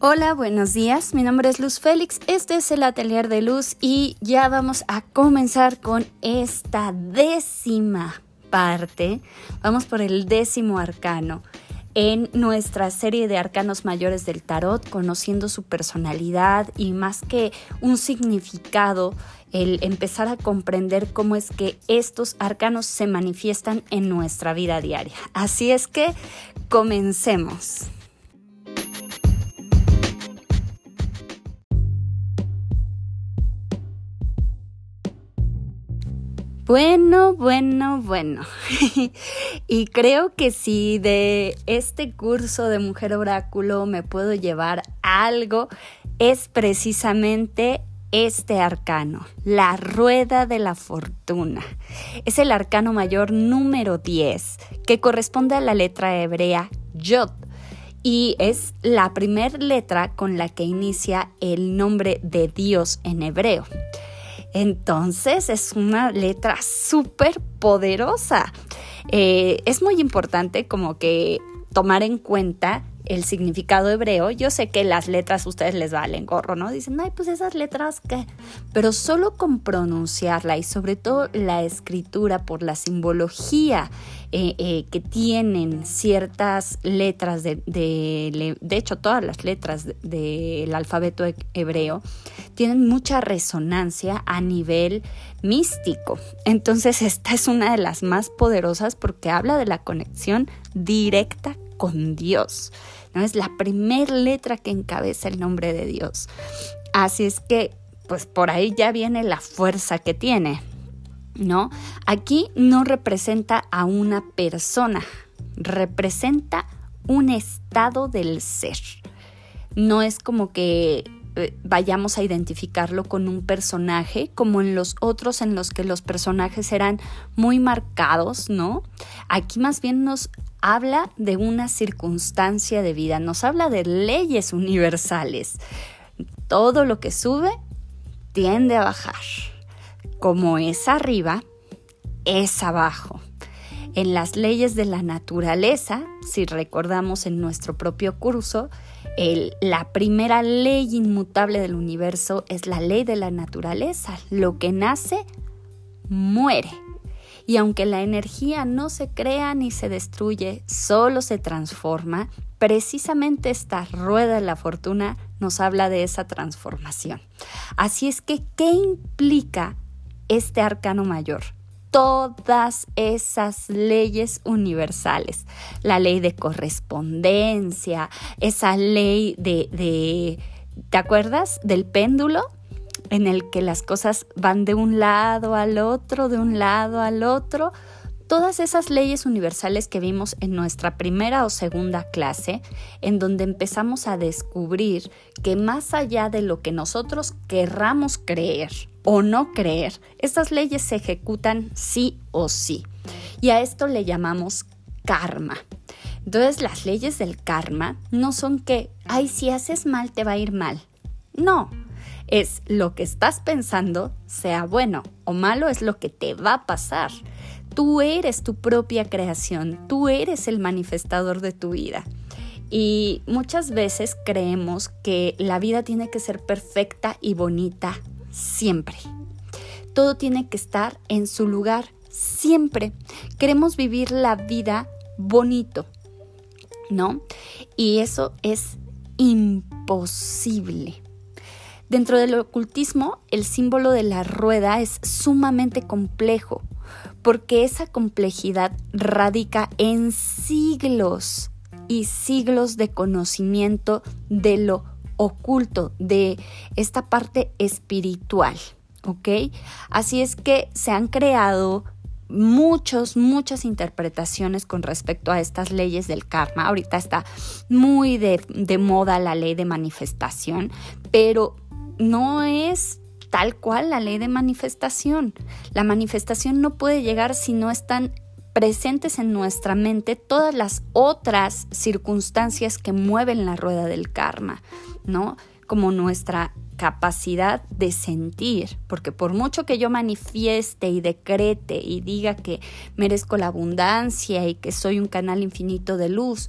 Hola, buenos días. Mi nombre es Luz Félix. Este es el Atelier de Luz y ya vamos a comenzar con esta décima parte. Vamos por el décimo arcano en nuestra serie de arcanos mayores del tarot, conociendo su personalidad y más que un significado, el empezar a comprender cómo es que estos arcanos se manifiestan en nuestra vida diaria. Así es que comencemos. Bueno, bueno, bueno. y creo que si de este curso de Mujer Oráculo me puedo llevar algo, es precisamente este arcano, la rueda de la fortuna. Es el arcano mayor número 10, que corresponde a la letra hebrea Yod. Y es la primera letra con la que inicia el nombre de Dios en hebreo. Entonces es una letra súper poderosa. Eh, es muy importante como que tomar en cuenta el significado hebreo, yo sé que las letras a ustedes les valen gorro, ¿no? Dicen, ay, pues esas letras que... Pero solo con pronunciarla y sobre todo la escritura por la simbología eh, eh, que tienen ciertas letras, de, de, de hecho todas las letras del alfabeto hebreo, tienen mucha resonancia a nivel místico. Entonces esta es una de las más poderosas porque habla de la conexión directa con Dios. ¿no? Es la primera letra que encabeza el nombre de Dios. Así es que, pues por ahí ya viene la fuerza que tiene, ¿no? Aquí no representa a una persona, representa un estado del ser. No es como que eh, vayamos a identificarlo con un personaje, como en los otros en los que los personajes eran muy marcados, ¿no? Aquí más bien nos habla de una circunstancia de vida, nos habla de leyes universales. Todo lo que sube tiende a bajar. Como es arriba, es abajo. En las leyes de la naturaleza, si recordamos en nuestro propio curso, la primera ley inmutable del universo es la ley de la naturaleza. Lo que nace, muere. Y aunque la energía no se crea ni se destruye, solo se transforma, precisamente esta rueda de la fortuna nos habla de esa transformación. Así es que, ¿qué implica este arcano mayor? todas esas leyes universales. La ley de correspondencia, esa ley de, de, ¿te acuerdas? Del péndulo en el que las cosas van de un lado al otro, de un lado al otro. Todas esas leyes universales que vimos en nuestra primera o segunda clase, en donde empezamos a descubrir que más allá de lo que nosotros querramos creer, o no creer, estas leyes se ejecutan sí o sí. Y a esto le llamamos karma. Entonces las leyes del karma no son que, ay, si haces mal te va a ir mal. No, es lo que estás pensando, sea bueno o malo, es lo que te va a pasar. Tú eres tu propia creación, tú eres el manifestador de tu vida. Y muchas veces creemos que la vida tiene que ser perfecta y bonita siempre. Todo tiene que estar en su lugar siempre. Queremos vivir la vida bonito, ¿no? Y eso es imposible. Dentro del ocultismo, el símbolo de la rueda es sumamente complejo, porque esa complejidad radica en siglos y siglos de conocimiento de lo oculto, de esta parte espiritual, ¿ok? Así es que se han creado muchos, muchas interpretaciones con respecto a estas leyes del karma. Ahorita está muy de, de, moda la ley de manifestación, pero no es tal cual la ley de manifestación. La manifestación no puede llegar si no están presentes en nuestra mente todas las otras circunstancias que mueven la rueda del karma, ¿no? Como nuestra capacidad de sentir, porque por mucho que yo manifieste y decrete y diga que merezco la abundancia y que soy un canal infinito de luz,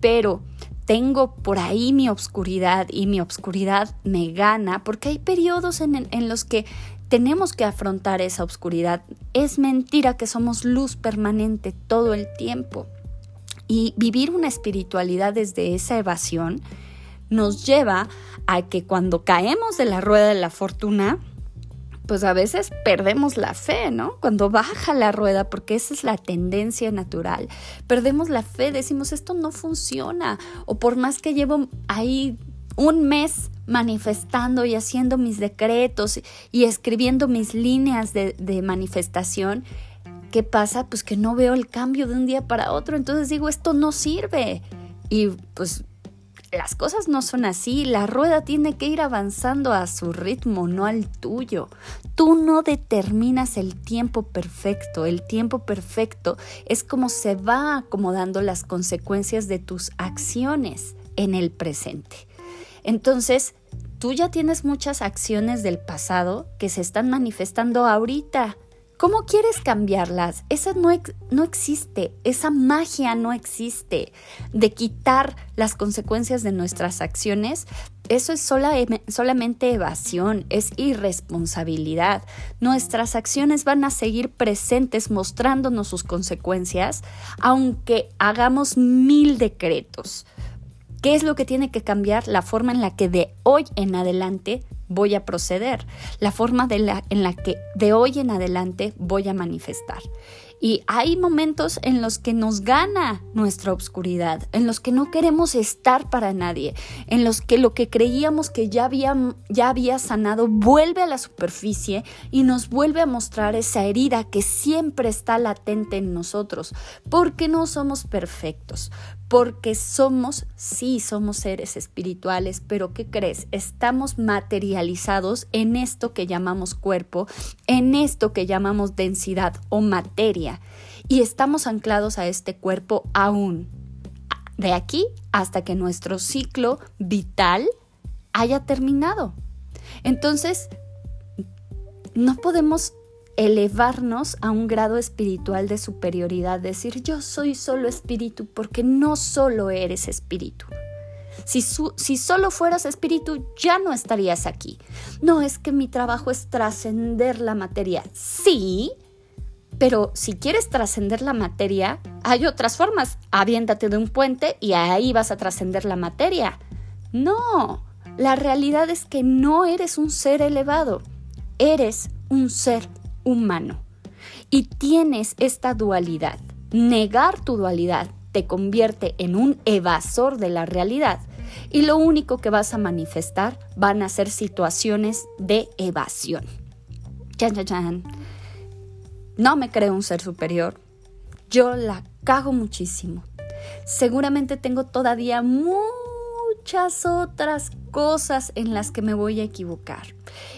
pero tengo por ahí mi obscuridad y mi obscuridad me gana, porque hay periodos en, en los que tenemos que afrontar esa oscuridad. Es mentira que somos luz permanente todo el tiempo. Y vivir una espiritualidad desde esa evasión nos lleva a que cuando caemos de la rueda de la fortuna, pues a veces perdemos la fe, ¿no? Cuando baja la rueda, porque esa es la tendencia natural, perdemos la fe, decimos, esto no funciona, o por más que llevo ahí un mes manifestando y haciendo mis decretos y escribiendo mis líneas de, manifestación, ¿qué pasa? Pues que no veo el cambio de un día para otro, entonces digo, esto no sirve. Y pues las cosas no son así, la rueda tiene que ir avanzando a su ritmo, no al tuyo. Tú no determinas el tiempo perfecto, el tiempo perfecto es como se va acomodando las consecuencias de tus acciones en el presente. Entonces, tú ya tienes muchas acciones del pasado que se están manifestando ahorita ¿Cómo quieres cambiarlas? Esa no, no, existe, esa magia no existe de quitar las consecuencias de nuestras acciones. Eso es solamente evasión, es irresponsabilidad. Nuestras acciones van a seguir presentes mostrándonos sus consecuencias, aunque hagamos mil decretos. ¿Qué es lo que tiene que cambiar? La forma en la que de hoy en adelante voy a proceder, la forma de la, en la que de hoy en adelante voy a manifestar. Y hay momentos en los que nos gana nuestra obscuridad, en los que no queremos estar para nadie, en los que lo que creíamos que ya había, ya había sanado vuelve a la superficie y nos vuelve a mostrar esa herida que siempre está latente en nosotros, porque no somos perfectos, porque somos, sí, somos seres espirituales, pero ¿qué crees? Estamos materializados en esto que llamamos cuerpo, en esto que llamamos densidad o materia, y estamos anclados a este cuerpo aún, de aquí hasta que nuestro ciclo vital haya terminado. Entonces, no podemos elevarnos a un grado espiritual de superioridad, decir yo soy solo espíritu porque no solo eres espíritu. Si, si, solo fueras espíritu, ya no estarías aquí. No es que mi trabajo es trascender la materia. Sí, pero si quieres trascender la materia, hay otras formas. Aviéntate de un puente y ahí vas a trascender la materia. No, la realidad es que no eres un ser elevado. Eres un ser humano. Y tienes esta dualidad. Negar tu dualidad te convierte en un evasor de la realidad y lo único que vas a manifestar van a ser situaciones de evasión. No me creo un ser superior. Yo la cago muchísimo. Seguramente tengo todavía muchas otras cosas en las que me voy a equivocar.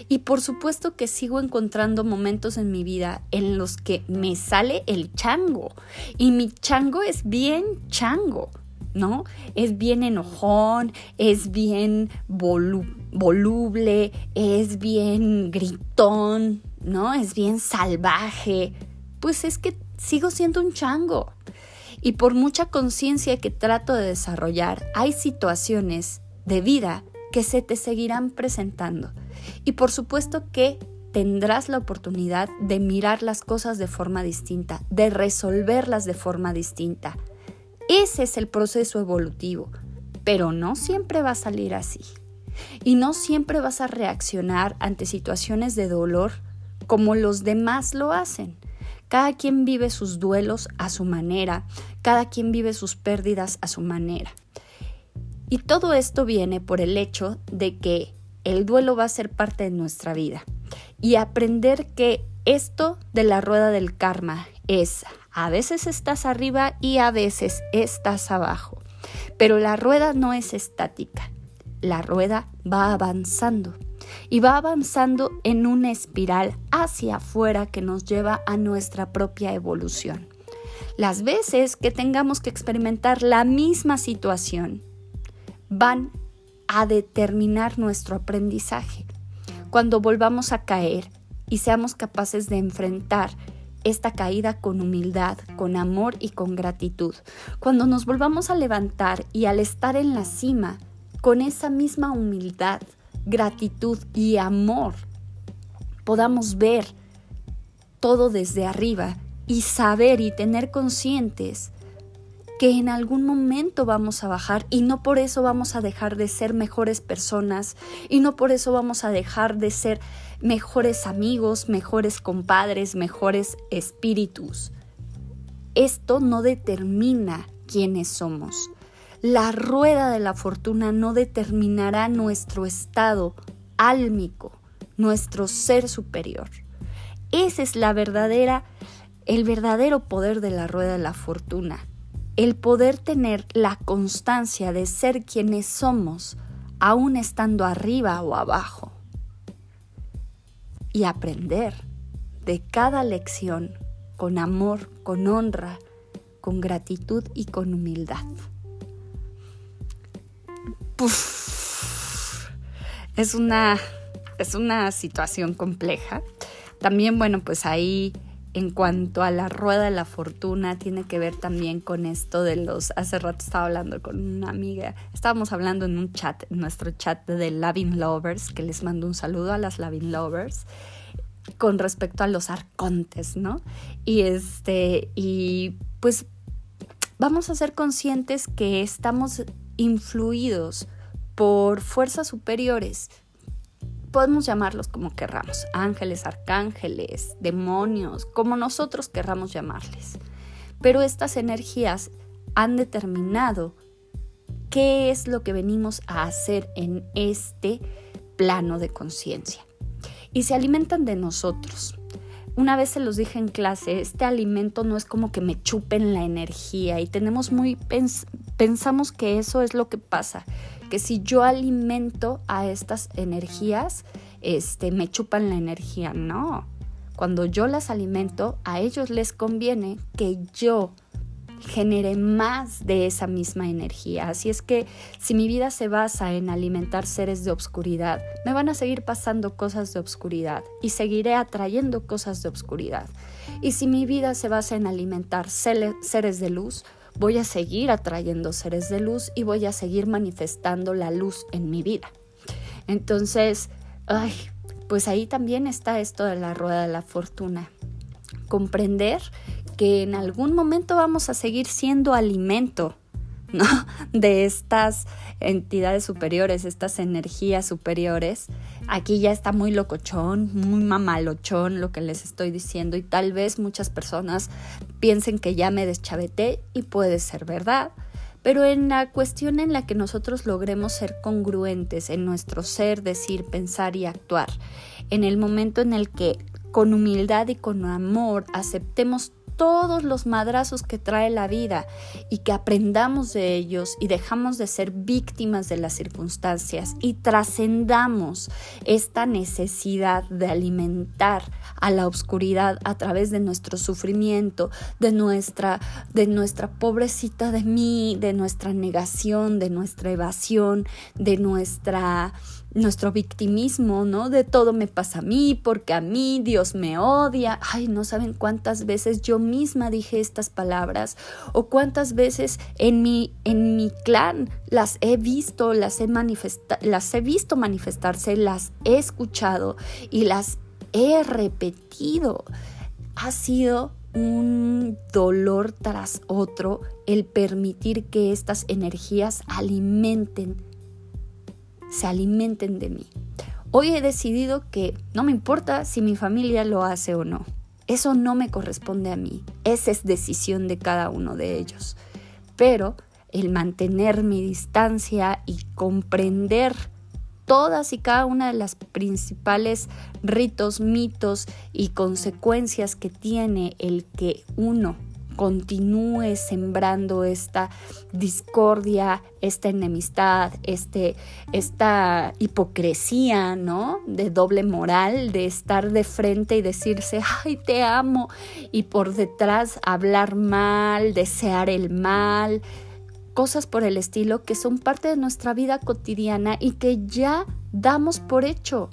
Y por supuesto que sigo encontrando momentos en mi vida en los que me sale el chango. Y mi chango es bien chango, ¿no? Es bien enojón, es bien voluble, es bien gritón, ¿no? Es bien salvaje. Pues es que sigo siendo un chango. Y por mucha conciencia que trato de desarrollar, hay situaciones de vida que se te seguirán presentando. Y por supuesto que tendrás la oportunidad de mirar las cosas de forma distinta, de resolverlas de forma distinta. Ese es el proceso evolutivo, pero no siempre va a salir así. Y no siempre vas a reaccionar ante situaciones de dolor como los demás lo hacen. Cada quien vive sus duelos a su manera, cada quien vive sus pérdidas a su manera. Y todo esto viene por el hecho de que el duelo va a ser parte de nuestra vida. Y aprender que esto de la rueda del karma es a veces estás arriba y a veces estás abajo. Pero la rueda no es estática. La rueda va avanzando y va avanzando en una espiral hacia afuera que nos lleva a nuestra propia evolución. Las veces que tengamos que experimentar la misma situación, van a determinar nuestro aprendizaje. Cuando volvamos a caer y seamos capaces de enfrentar esta caída con humildad, con amor y con gratitud. Cuando nos volvamos a levantar y al estar en la cima, con esa misma humildad, gratitud y amor, podamos ver todo desde arriba y saber y tener conscientes que en algún momento vamos a bajar y no por eso vamos a dejar de ser mejores personas y no por eso vamos a dejar de ser mejores amigos, mejores compadres, mejores espíritus. Esto no determina quiénes somos. La rueda de la fortuna no determinará nuestro estado álmico, nuestro ser superior. Ese es la verdadera, el verdadero poder de la rueda de la fortuna el poder tener la constancia de ser quienes somos, aún estando arriba o abajo, y aprender de cada lección con amor, con honra, con gratitud y con humildad. Es una, es una situación compleja. También, bueno, pues ahí en cuanto a la rueda de la fortuna, tiene que ver también con esto de los... Hace rato estaba hablando con una amiga, estábamos hablando en un chat, en nuestro chat de Lavin Lovers, que les mando un saludo a las Lavin Lovers, con respecto a los arcontes, ¿no? Y este, y pues vamos a ser conscientes que estamos influidos por fuerzas superiores podemos llamarlos como querramos, ángeles, arcángeles, demonios, como nosotros querramos llamarles. Pero estas energías han determinado qué es lo que venimos a hacer en este plano de conciencia. Y se alimentan de nosotros. Una vez se los dije en clase, este alimento no es como que me chupen la energía y tenemos muy pensamos que eso es lo que pasa, que si yo alimento a estas energías, este me chupan la energía, no. Cuando yo las alimento, a ellos les conviene que yo genere más de esa misma energía. Así es que si mi vida se basa en alimentar seres de obscuridad, me van a seguir pasando cosas de obscuridad y seguiré atrayendo cosas de obscuridad. Y si mi vida se basa en alimentar seres de luz, voy a seguir atrayendo seres de luz y voy a seguir manifestando la luz en mi vida. Entonces, ay, pues ahí también está esto de la rueda de la fortuna. Comprender que en algún momento vamos a seguir siendo alimento de estas entidades superiores, estas energías superiores. Aquí ya está muy locochón, muy mamalochón lo que les estoy diciendo y tal vez muchas personas piensen que ya me deschaveté y puede ser verdad. Pero en la cuestión en la que nosotros logremos ser congruentes en nuestro ser, decir, pensar y actuar, en el momento en el que con humildad y con amor aceptemos todos los madrazos que trae la vida y que aprendamos de ellos y dejamos de ser víctimas de las circunstancias y trascendamos esta necesidad de alimentar a la oscuridad a través de nuestro sufrimiento, de nuestra de nuestra pobrecita de mí, de nuestra negación, de nuestra evasión, de nuestra nuestro victimismo, ¿no? De todo me pasa a mí, porque a mí Dios me odia. Ay, no saben cuántas veces yo misma dije estas palabras o cuántas veces en mi, en mi clan las he visto, las he, las he visto manifestarse, las he escuchado y las he repetido. Ha sido un dolor tras otro el permitir que estas energías alimenten se alimenten de mí. Hoy he decidido que no me importa si mi familia lo hace o no. Eso no me corresponde a mí. Esa es decisión de cada uno de ellos. Pero el mantener mi distancia y comprender todas y cada una de las principales ritos, mitos y consecuencias que tiene el que uno continúe sembrando esta discordia, esta enemistad, este, esta hipocresía, ¿no? De doble moral, de estar de frente y decirse, ay, te amo, y por detrás hablar mal, desear el mal, cosas por el estilo que son parte de nuestra vida cotidiana y que ya damos por hecho.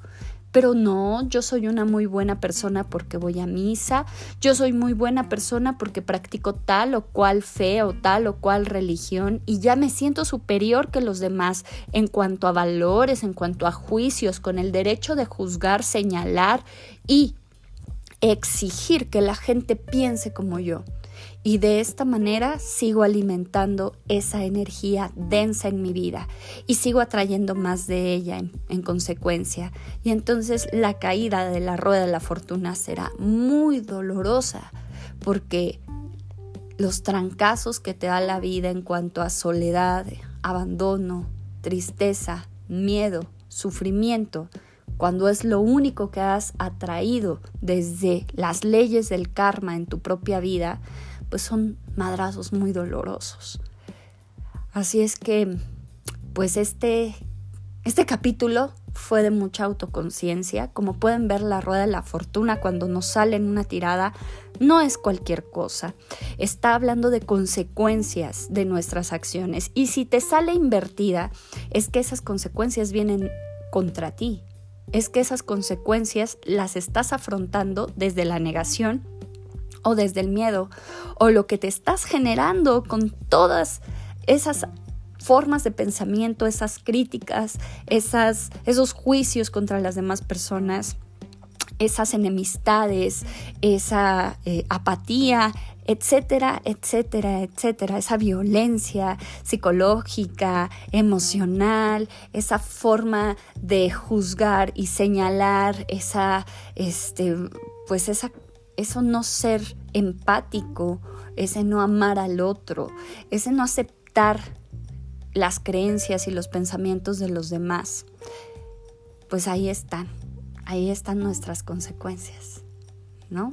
Pero no, yo soy una muy buena persona porque voy a misa, yo soy muy buena persona porque practico tal o cual fe o tal o cual religión y ya me siento superior que los demás en cuanto a valores, en cuanto a juicios, con el derecho de juzgar, señalar y exigir que la gente piense como yo. Y de esta manera sigo alimentando esa energía densa en mi vida y sigo atrayendo más de ella en, consecuencia. Y entonces la caída de la rueda de la fortuna será muy dolorosa porque los trancazos que te da la vida en cuanto a soledad, abandono, tristeza, miedo, sufrimiento, cuando es lo único que has atraído desde las leyes del karma en tu propia vida, pues son madrazos muy dolorosos. Así es que, pues este, este capítulo fue de mucha autoconciencia. Como pueden ver, la rueda de la fortuna cuando nos sale en una tirada no es cualquier cosa. Está hablando de consecuencias de nuestras acciones. Y si te sale invertida, es que esas consecuencias vienen contra ti, es que esas consecuencias las estás afrontando desde la negación o desde el miedo o lo que te estás generando con todas esas formas de pensamiento, esas críticas, esas, esos juicios contra las demás personas, esas enemistades, esa eh, apatía, etcétera, etcétera, etcétera, esa violencia psicológica, emocional, esa forma de juzgar y señalar, esa, este, pues esa, eso no ser empático, ese no amar al otro, ese no aceptar las creencias y los pensamientos de los demás, pues ahí están, ahí están nuestras consecuencias, ¿no?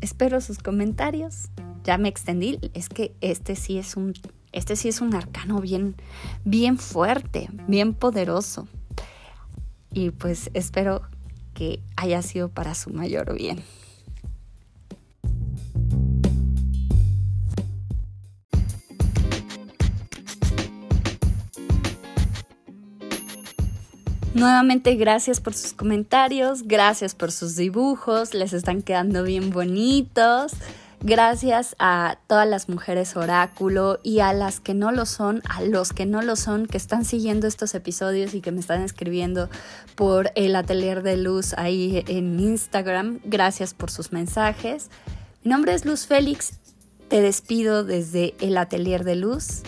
Espero sus comentarios. Ya me extendí. Es que este sí es un, este sí es un arcano bien, bien fuerte, bien poderoso. Y pues espero que haya sido para su mayor bien. Nuevamente gracias por sus comentarios, gracias por sus dibujos, les están quedando bien bonitos. Gracias a todas las mujeres oráculo y a las que no lo son, a los que no lo son, que están siguiendo estos episodios y que me están escribiendo por el atelier de luz ahí en Instagram. Gracias por sus mensajes. Mi nombre es Luz Félix, te despido desde el atelier de luz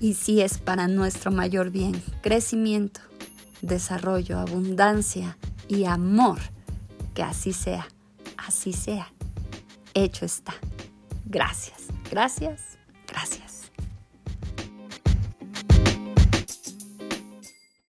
y si es para nuestro mayor bien, crecimiento desarrollo, abundancia y amor. Que así sea, así sea. Hecho está. Gracias, gracias, gracias.